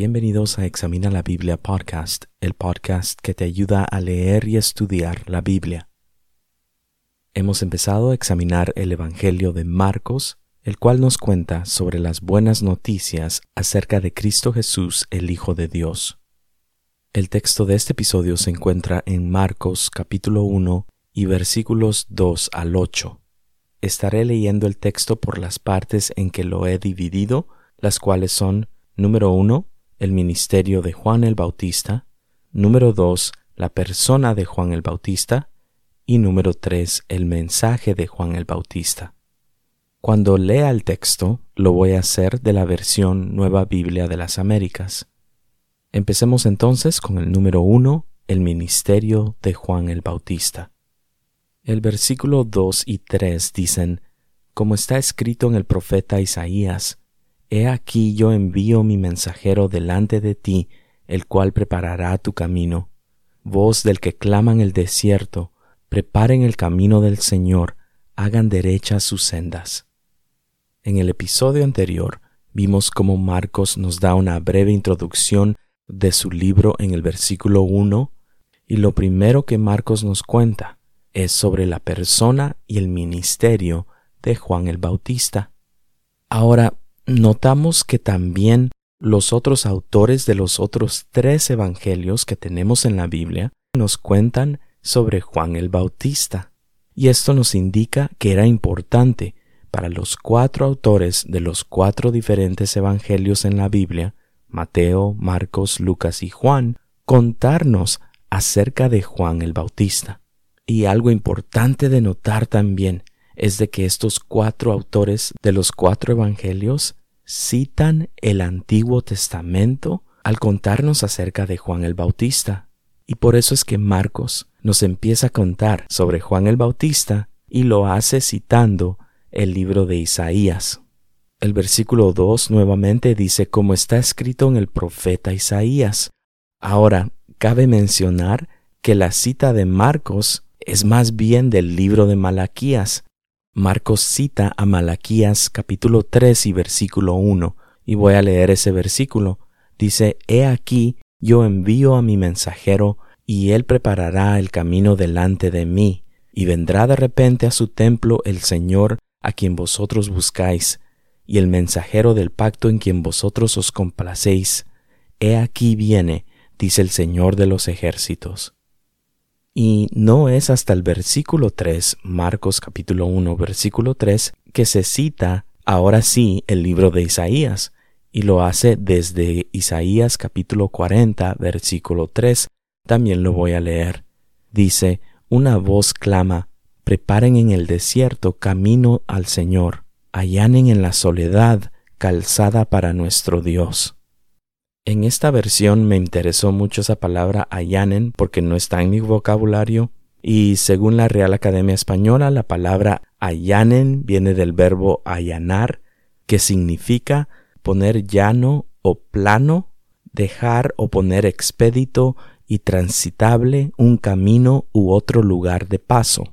Bienvenidos a Examina la Biblia Podcast, el podcast que te ayuda a leer y estudiar la Biblia. Hemos empezado a examinar el Evangelio de Marcos, el cual nos cuenta sobre las buenas noticias acerca de Cristo Jesús, el Hijo de Dios. El texto de este episodio se encuentra en Marcos capítulo 1 y versículos 2 al 8. Estaré leyendo el texto por las partes en que lo he dividido, las cuales son número 1, el ministerio de Juan el Bautista, número 2, la persona de Juan el Bautista, y número 3, el mensaje de Juan el Bautista. Cuando lea el texto, lo voy a hacer de la versión Nueva Biblia de las Américas. Empecemos entonces con el número uno, el ministerio de Juan el Bautista. El versículo 2 y 3 dicen, como está escrito en el profeta Isaías, He aquí yo envío mi mensajero delante de ti, el cual preparará tu camino. Voz del que clama en el desierto, preparen el camino del Señor, hagan derechas sus sendas. En el episodio anterior vimos cómo Marcos nos da una breve introducción de su libro en el versículo 1 y lo primero que Marcos nos cuenta es sobre la persona y el ministerio de Juan el Bautista. Ahora, notamos que también los otros autores de los otros tres evangelios que tenemos en la Biblia nos cuentan sobre Juan el Bautista. Y esto nos indica que era importante para los cuatro autores de los cuatro diferentes evangelios en la Biblia Mateo, Marcos, Lucas y Juan, contarnos acerca de Juan el Bautista. Y algo importante de notar también es de que estos cuatro autores de los cuatro evangelios citan el Antiguo Testamento al contarnos acerca de Juan el Bautista. Y por eso es que Marcos nos empieza a contar sobre Juan el Bautista y lo hace citando el libro de Isaías. El versículo 2 nuevamente dice como está escrito en el profeta Isaías. Ahora, cabe mencionar que la cita de Marcos es más bien del libro de Malaquías. Marcos cita a Malaquías capítulo 3 y versículo 1, y voy a leer ese versículo. Dice, He aquí, yo envío a mi mensajero, y él preparará el camino delante de mí, y vendrá de repente a su templo el Señor a quien vosotros buscáis, y el mensajero del pacto en quien vosotros os complacéis. He aquí viene, dice el Señor de los ejércitos. Y no es hasta el versículo 3, Marcos capítulo 1, versículo 3, que se cita ahora sí el libro de Isaías, y lo hace desde Isaías capítulo 40, versículo 3, también lo voy a leer. Dice, una voz clama, preparen en el desierto camino al Señor allanen en la soledad calzada para nuestro Dios. En esta versión me interesó mucho esa palabra allanen porque no está en mi vocabulario y según la Real Academia Española la palabra allanen viene del verbo allanar que significa poner llano o plano, dejar o poner expedito y transitable un camino u otro lugar de paso.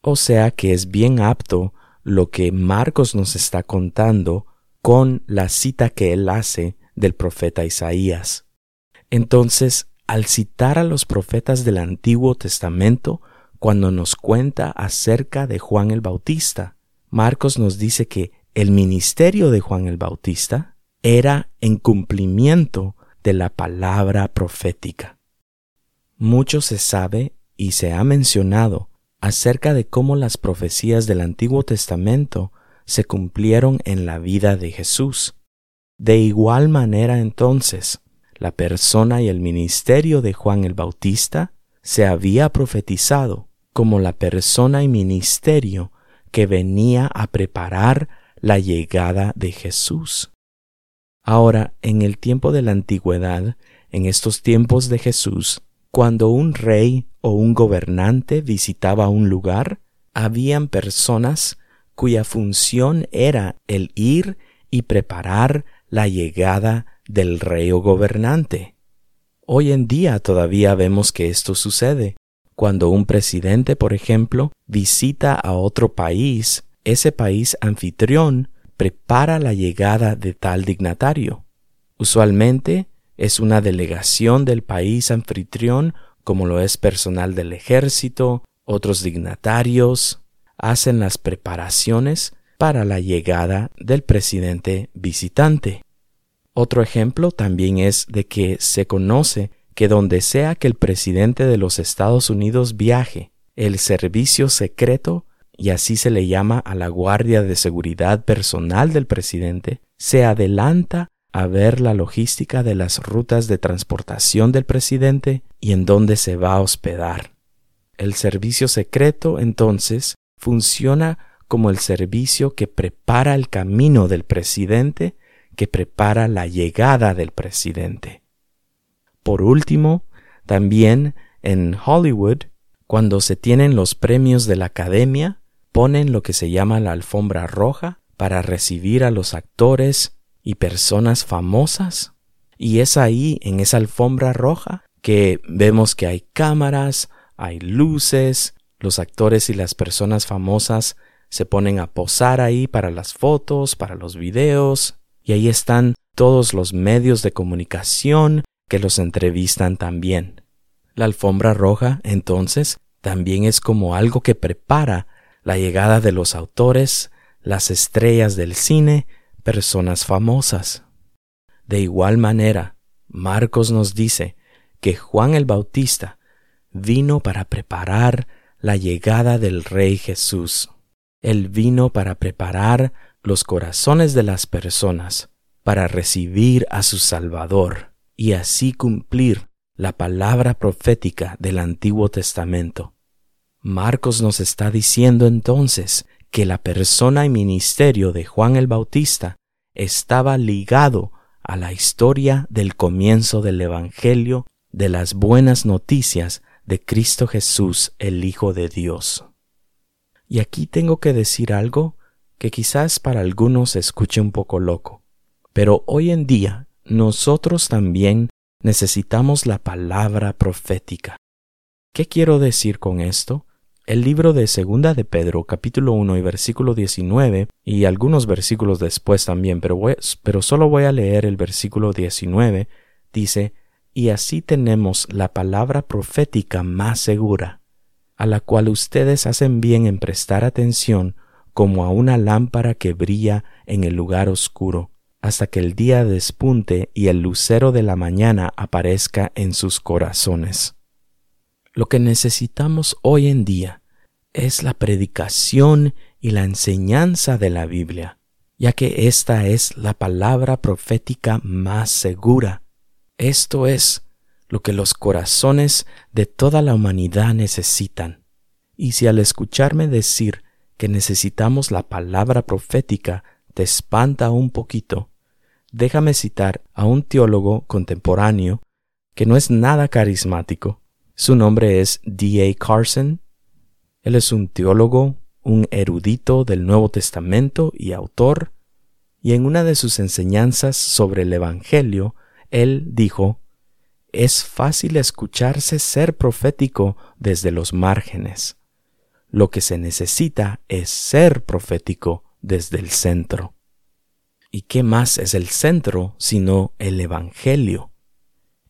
O sea que es bien apto lo que Marcos nos está contando con la cita que él hace del profeta Isaías. Entonces, al citar a los profetas del Antiguo Testamento, cuando nos cuenta acerca de Juan el Bautista, Marcos nos dice que el ministerio de Juan el Bautista era en cumplimiento de la palabra profética. Mucho se sabe y se ha mencionado acerca de cómo las profecías del Antiguo Testamento se cumplieron en la vida de Jesús. De igual manera entonces, la persona y el ministerio de Juan el Bautista se había profetizado como la persona y ministerio que venía a preparar la llegada de Jesús. Ahora, en el tiempo de la antigüedad, en estos tiempos de Jesús, cuando un rey o un gobernante visitaba un lugar, habían personas cuya función era el ir y preparar la llegada del rey o gobernante. Hoy en día todavía vemos que esto sucede. Cuando un presidente, por ejemplo, visita a otro país, ese país anfitrión prepara la llegada de tal dignatario. Usualmente es una delegación del país anfitrión, como lo es personal del ejército, otros dignatarios, hacen las preparaciones para la llegada del presidente visitante. Otro ejemplo también es de que se conoce que donde sea que el presidente de los Estados Unidos viaje, el servicio secreto, y así se le llama a la guardia de seguridad personal del presidente, se adelanta a ver la logística de las rutas de transportación del presidente y en dónde se va a hospedar. El servicio secreto, entonces, funciona como el servicio que prepara el camino del presidente, que prepara la llegada del presidente. Por último, también en Hollywood, cuando se tienen los premios de la Academia, ponen lo que se llama la alfombra roja para recibir a los actores y personas famosas. Y es ahí, en esa alfombra roja, que vemos que hay cámaras, hay luces, los actores y las personas famosas se ponen a posar ahí para las fotos, para los videos, y ahí están todos los medios de comunicación que los entrevistan también. La alfombra roja, entonces, también es como algo que prepara la llegada de los autores, las estrellas del cine, personas famosas. De igual manera, Marcos nos dice que Juan el Bautista vino para preparar la llegada del Rey Jesús. Él vino para preparar los corazones de las personas para recibir a su Salvador y así cumplir la palabra profética del Antiguo Testamento. Marcos nos está diciendo entonces que la persona y ministerio de Juan el Bautista estaba ligado a la historia del comienzo del Evangelio de las buenas noticias de Cristo Jesús, el Hijo de Dios. Y aquí tengo que decir algo que quizás para algunos escuche un poco loco, pero hoy en día nosotros también necesitamos la palabra profética. ¿Qué quiero decir con esto? El libro de Segunda de Pedro, capítulo 1 y versículo 19, y algunos versículos después también, pero, pero solo voy a leer el versículo 19, dice, y así tenemos la palabra profética más segura, a la cual ustedes hacen bien en prestar atención como a una lámpara que brilla en el lugar oscuro, hasta que el día despunte y el lucero de la mañana aparezca en sus corazones. Lo que necesitamos hoy en día es la predicación y la enseñanza de la Biblia, ya que esta es la palabra profética más segura esto es lo que los corazones de toda la humanidad necesitan. Y si al escucharme decir que necesitamos la palabra profética te espanta un poquito, déjame citar a un teólogo contemporáneo que no es nada carismático. Su nombre es D. A. Carson. Él es un teólogo, un erudito del Nuevo Testamento y autor, y en una de sus enseñanzas sobre el Evangelio él dijo, es fácil escucharse ser profético desde los márgenes. Lo que se necesita es ser profético desde el centro. ¿Y qué más es el centro sino el Evangelio?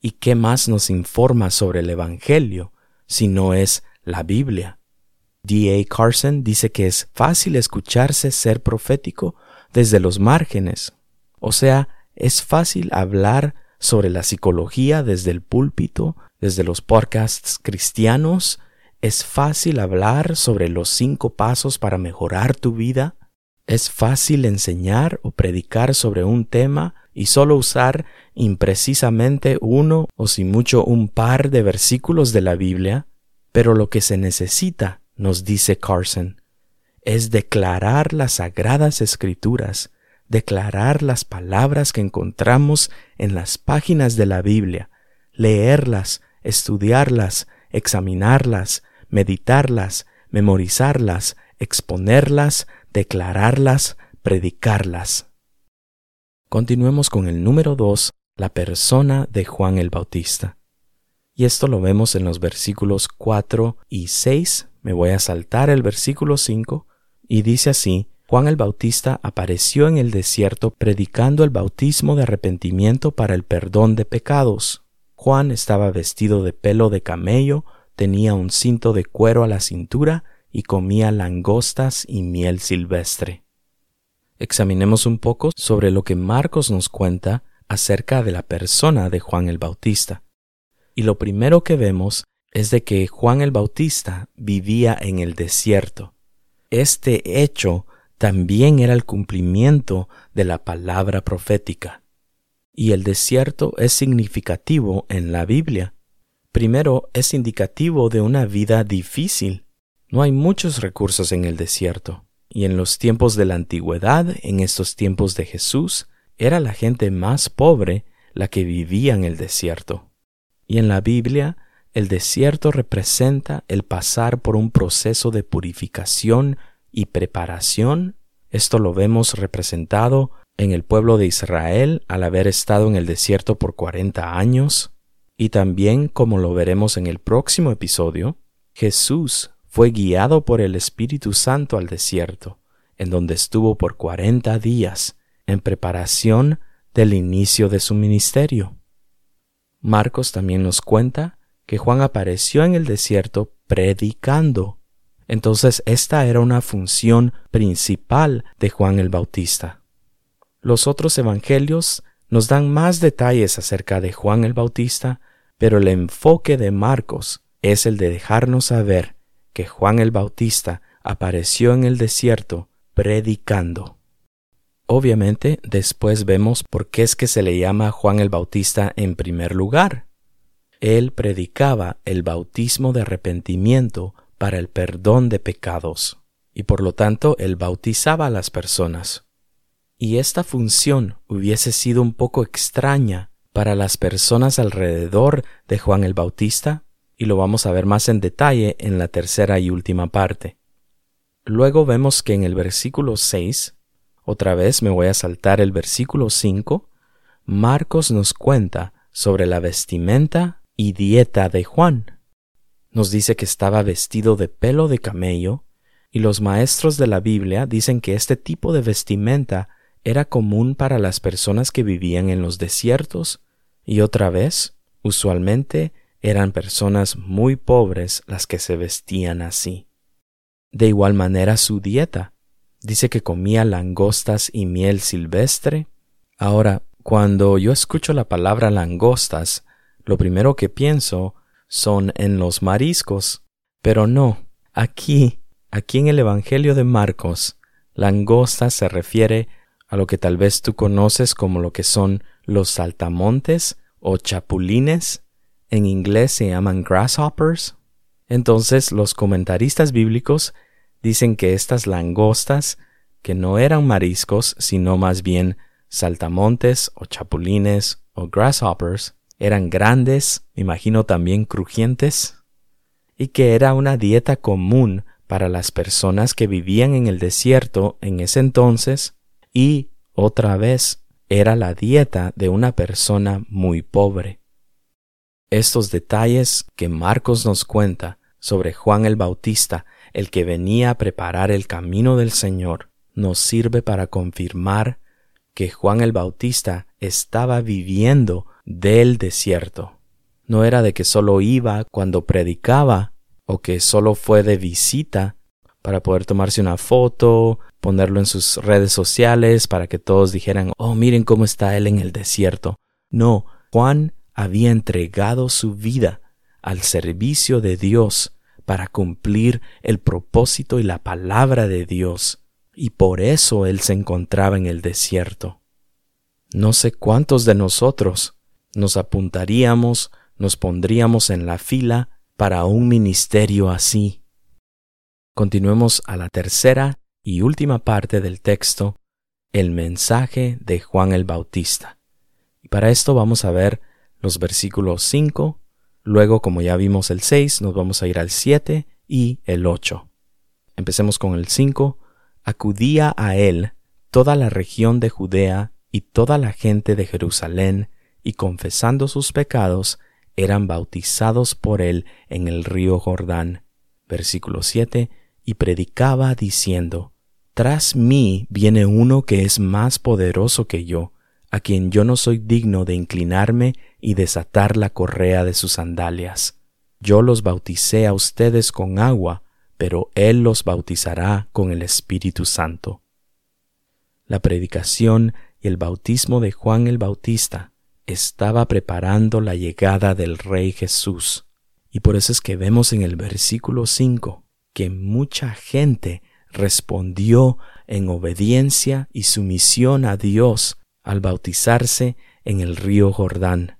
¿Y qué más nos informa sobre el Evangelio si no es la Biblia? D. A. Carson dice que es fácil escucharse ser profético desde los márgenes. O sea, es fácil hablar sobre la psicología desde el púlpito, desde los podcasts cristianos. Es fácil hablar sobre los cinco pasos para mejorar tu vida. Es fácil enseñar o predicar sobre un tema y solo usar imprecisamente uno o si mucho un par de versículos de la Biblia. Pero lo que se necesita, nos dice Carson, es declarar las sagradas escrituras declarar las palabras que encontramos en las páginas de la Biblia, leerlas, estudiarlas, examinarlas, meditarlas, memorizarlas, exponerlas, declararlas, predicarlas. Continuemos con el número dos, la persona de Juan el Bautista. Y esto lo vemos en los versículos 4 y 6. Me voy a saltar el versículo 5 y dice así, Juan el Bautista apareció en el desierto predicando el bautismo de arrepentimiento para el perdón de pecados. Juan estaba vestido de pelo de camello, tenía un cinto de cuero a la cintura y comía langostas y miel silvestre. Examinemos un poco sobre lo que Marcos nos cuenta acerca de la persona de Juan el Bautista. Y lo primero que vemos es de que Juan el Bautista vivía en el desierto. Este hecho también era el cumplimiento de la palabra profética. Y el desierto es significativo en la Biblia. Primero, es indicativo de una vida difícil. No hay muchos recursos en el desierto. Y en los tiempos de la antigüedad, en estos tiempos de Jesús, era la gente más pobre la que vivía en el desierto. Y en la Biblia, el desierto representa el pasar por un proceso de purificación y preparación. Esto lo vemos representado en el pueblo de Israel al haber estado en el desierto por cuarenta años, y también, como lo veremos en el próximo episodio, Jesús fue guiado por el Espíritu Santo al desierto, en donde estuvo por cuarenta días, en preparación del inicio de su ministerio. Marcos también nos cuenta que Juan apareció en el desierto predicando entonces esta era una función principal de Juan el Bautista. Los otros evangelios nos dan más detalles acerca de Juan el Bautista, pero el enfoque de Marcos es el de dejarnos saber que Juan el Bautista apareció en el desierto predicando. Obviamente, después vemos por qué es que se le llama Juan el Bautista en primer lugar. Él predicaba el bautismo de arrepentimiento para el perdón de pecados, y por lo tanto él bautizaba a las personas. Y esta función hubiese sido un poco extraña para las personas alrededor de Juan el Bautista, y lo vamos a ver más en detalle en la tercera y última parte. Luego vemos que en el versículo 6, otra vez me voy a saltar el versículo 5, Marcos nos cuenta sobre la vestimenta y dieta de Juan nos dice que estaba vestido de pelo de camello, y los maestros de la Biblia dicen que este tipo de vestimenta era común para las personas que vivían en los desiertos, y otra vez, usualmente eran personas muy pobres las que se vestían así. De igual manera su dieta. Dice que comía langostas y miel silvestre. Ahora, cuando yo escucho la palabra langostas, lo primero que pienso son en los mariscos. Pero no, aquí, aquí en el Evangelio de Marcos, langosta se refiere a lo que tal vez tú conoces como lo que son los saltamontes o chapulines. En inglés se llaman grasshoppers. Entonces los comentaristas bíblicos dicen que estas langostas, que no eran mariscos, sino más bien saltamontes o chapulines o grasshoppers, eran grandes, me imagino también crujientes, y que era una dieta común para las personas que vivían en el desierto en ese entonces, y, otra vez, era la dieta de una persona muy pobre. Estos detalles que Marcos nos cuenta sobre Juan el Bautista, el que venía a preparar el camino del Señor, nos sirve para confirmar que Juan el Bautista estaba viviendo del desierto. No era de que solo iba cuando predicaba o que solo fue de visita para poder tomarse una foto, ponerlo en sus redes sociales para que todos dijeran, oh, miren cómo está él en el desierto. No, Juan había entregado su vida al servicio de Dios para cumplir el propósito y la palabra de Dios, y por eso él se encontraba en el desierto. No sé cuántos de nosotros nos apuntaríamos, nos pondríamos en la fila para un ministerio así. Continuemos a la tercera y última parte del texto, el mensaje de Juan el Bautista. Y para esto vamos a ver los versículos 5, luego como ya vimos el 6, nos vamos a ir al 7 y el 8. Empecemos con el 5. Acudía a él toda la región de Judea y toda la gente de Jerusalén y confesando sus pecados, eran bautizados por él en el río Jordán. Versículo 7, y predicaba diciendo, Tras mí viene uno que es más poderoso que yo, a quien yo no soy digno de inclinarme y desatar la correa de sus sandalias. Yo los bauticé a ustedes con agua, pero Él los bautizará con el Espíritu Santo. La predicación y el bautismo de Juan el Bautista estaba preparando la llegada del Rey Jesús. Y por eso es que vemos en el versículo 5 que mucha gente respondió en obediencia y sumisión a Dios al bautizarse en el río Jordán.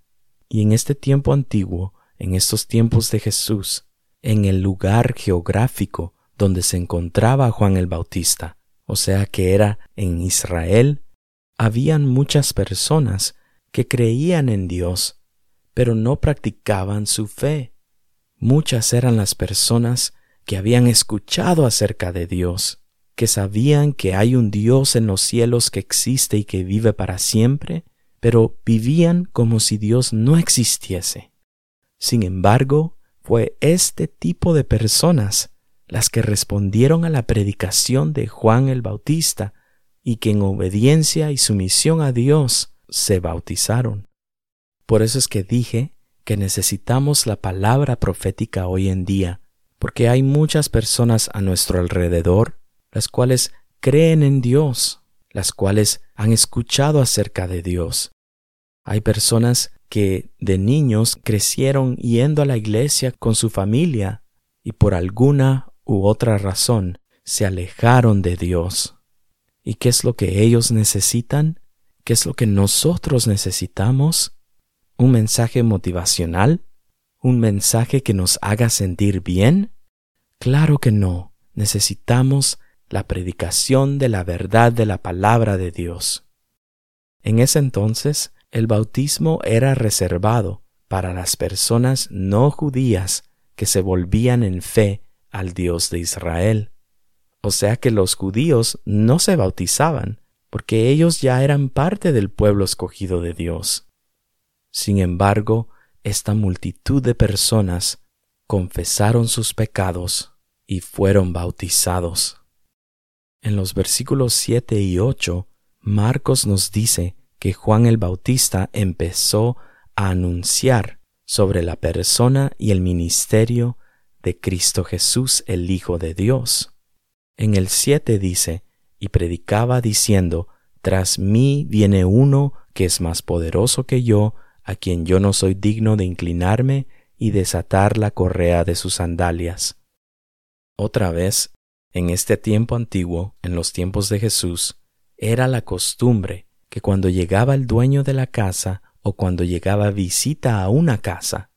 Y en este tiempo antiguo, en estos tiempos de Jesús, en el lugar geográfico donde se encontraba Juan el Bautista, o sea que era en Israel, habían muchas personas que creían en Dios, pero no practicaban su fe. Muchas eran las personas que habían escuchado acerca de Dios, que sabían que hay un Dios en los cielos que existe y que vive para siempre, pero vivían como si Dios no existiese. Sin embargo, fue este tipo de personas las que respondieron a la predicación de Juan el Bautista y que en obediencia y sumisión a Dios se bautizaron. Por eso es que dije que necesitamos la palabra profética hoy en día, porque hay muchas personas a nuestro alrededor las cuales creen en Dios, las cuales han escuchado acerca de Dios. Hay personas que de niños crecieron yendo a la iglesia con su familia y por alguna u otra razón se alejaron de Dios. ¿Y qué es lo que ellos necesitan? ¿Qué es lo que nosotros necesitamos? ¿Un mensaje motivacional? ¿Un mensaje que nos haga sentir bien? Claro que no. Necesitamos la predicación de la verdad de la palabra de Dios. En ese entonces, el bautismo era reservado para las personas no judías que se volvían en fe al Dios de Israel. O sea que los judíos no se bautizaban, porque ellos ya eran parte del pueblo escogido de Dios. Sin embargo, esta multitud de personas confesaron sus pecados y fueron bautizados. En los versículos 7 y 8, Marcos nos dice que Juan el Bautista empezó a anunciar sobre la persona y el ministerio de Cristo Jesús, el Hijo de Dios. En el 7 dice, y predicaba diciendo, Tras mí viene uno que es más poderoso que yo, a quien yo no soy digno de inclinarme y desatar la correa de sus sandalias. Otra vez en este tiempo antiguo, en los tiempos de Jesús, era la costumbre que cuando llegaba el dueño de la casa o cuando llegaba visita a una casa,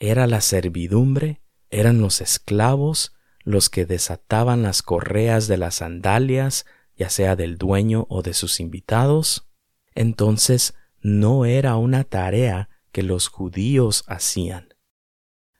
era la servidumbre, eran los esclavos los que desataban las correas de las sandalias, ya sea del dueño o de sus invitados, entonces no era una tarea que los judíos hacían.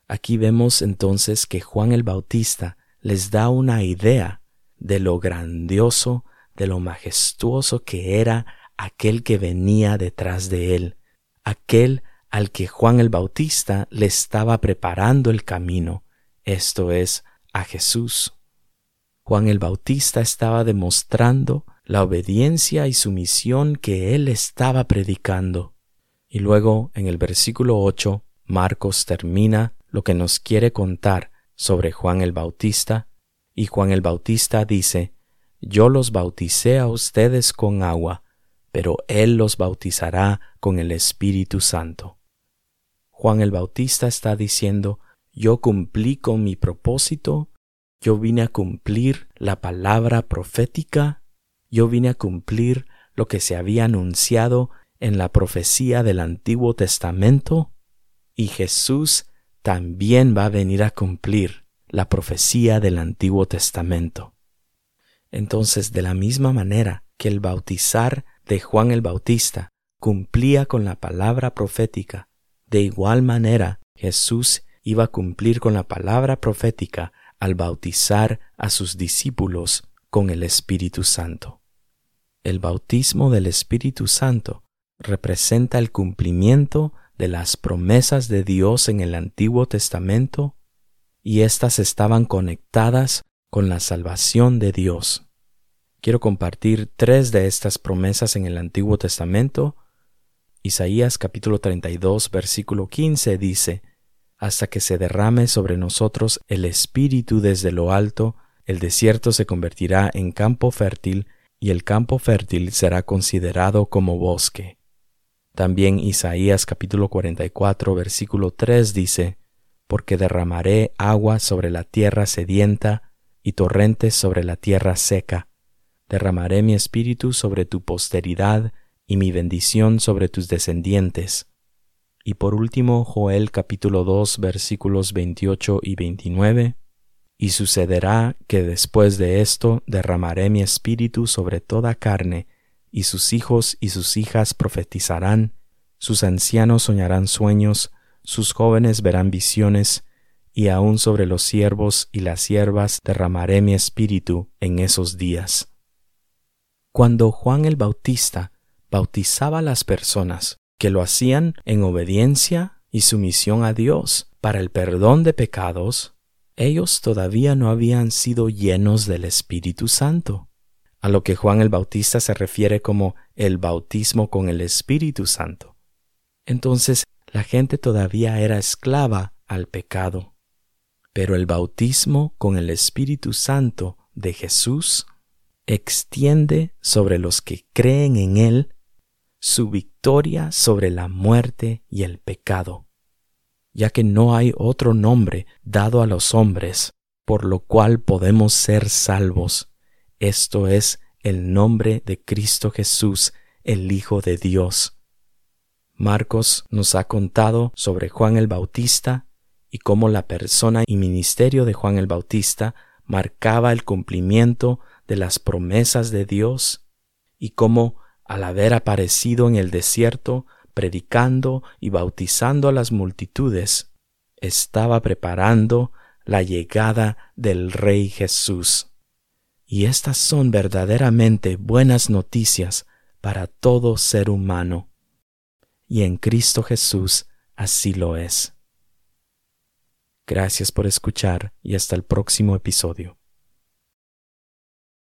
Aquí vemos entonces que Juan el Bautista les da una idea de lo grandioso, de lo majestuoso que era aquel que venía detrás de él, aquel al que Juan el Bautista le estaba preparando el camino, esto es, a Jesús. Juan el Bautista estaba demostrando la obediencia y sumisión que él estaba predicando. Y luego, en el versículo 8, Marcos termina lo que nos quiere contar sobre Juan el Bautista, y Juan el Bautista dice, Yo los bauticé a ustedes con agua, pero Él los bautizará con el Espíritu Santo. Juan el Bautista está diciendo, Yo cumplí con mi propósito, yo vine a cumplir la palabra profética, yo vine a cumplir lo que se había anunciado en la profecía del Antiguo Testamento, y Jesús también va a venir a cumplir la profecía del Antiguo Testamento. Entonces, de la misma manera que el bautizar de Juan el Bautista cumplía con la palabra profética, de igual manera Jesús iba a cumplir con la palabra profética al bautizar a sus discípulos con el Espíritu Santo. El bautismo del Espíritu Santo representa el cumplimiento de las promesas de Dios en el Antiguo Testamento y éstas estaban conectadas con la salvación de Dios. Quiero compartir tres de estas promesas en el Antiguo Testamento. Isaías capítulo 32 versículo 15 dice, Hasta que se derrame sobre nosotros el Espíritu desde lo alto, el desierto se convertirá en campo fértil y el campo fértil será considerado como bosque. También Isaías capítulo 44 versículo 3 dice, Porque derramaré agua sobre la tierra sedienta y torrentes sobre la tierra seca derramaré mi espíritu sobre tu posteridad y mi bendición sobre tus descendientes. Y por último, Joel capítulo 2 versículos 28 y 29. Y sucederá que después de esto derramaré mi espíritu sobre toda carne, y sus hijos y sus hijas profetizarán, sus ancianos soñarán sueños, sus jóvenes verán visiones, y aun sobre los siervos y las siervas derramaré mi espíritu en esos días. Cuando Juan el Bautista bautizaba a las personas que lo hacían en obediencia y sumisión a Dios para el perdón de pecados, ellos todavía no habían sido llenos del Espíritu Santo, a lo que Juan el Bautista se refiere como el bautismo con el Espíritu Santo. Entonces la gente todavía era esclava al pecado. Pero el bautismo con el Espíritu Santo de Jesús extiende sobre los que creen en Él su victoria sobre la muerte y el pecado, ya que no hay otro nombre dado a los hombres por lo cual podemos ser salvos. Esto es el nombre de Cristo Jesús, el Hijo de Dios. Marcos nos ha contado sobre Juan el Bautista y cómo la persona y ministerio de Juan el Bautista marcaba el cumplimiento de las promesas de Dios y cómo, al haber aparecido en el desierto, predicando y bautizando a las multitudes, estaba preparando la llegada del Rey Jesús. Y estas son verdaderamente buenas noticias para todo ser humano. Y en Cristo Jesús así lo es. Gracias por escuchar y hasta el próximo episodio.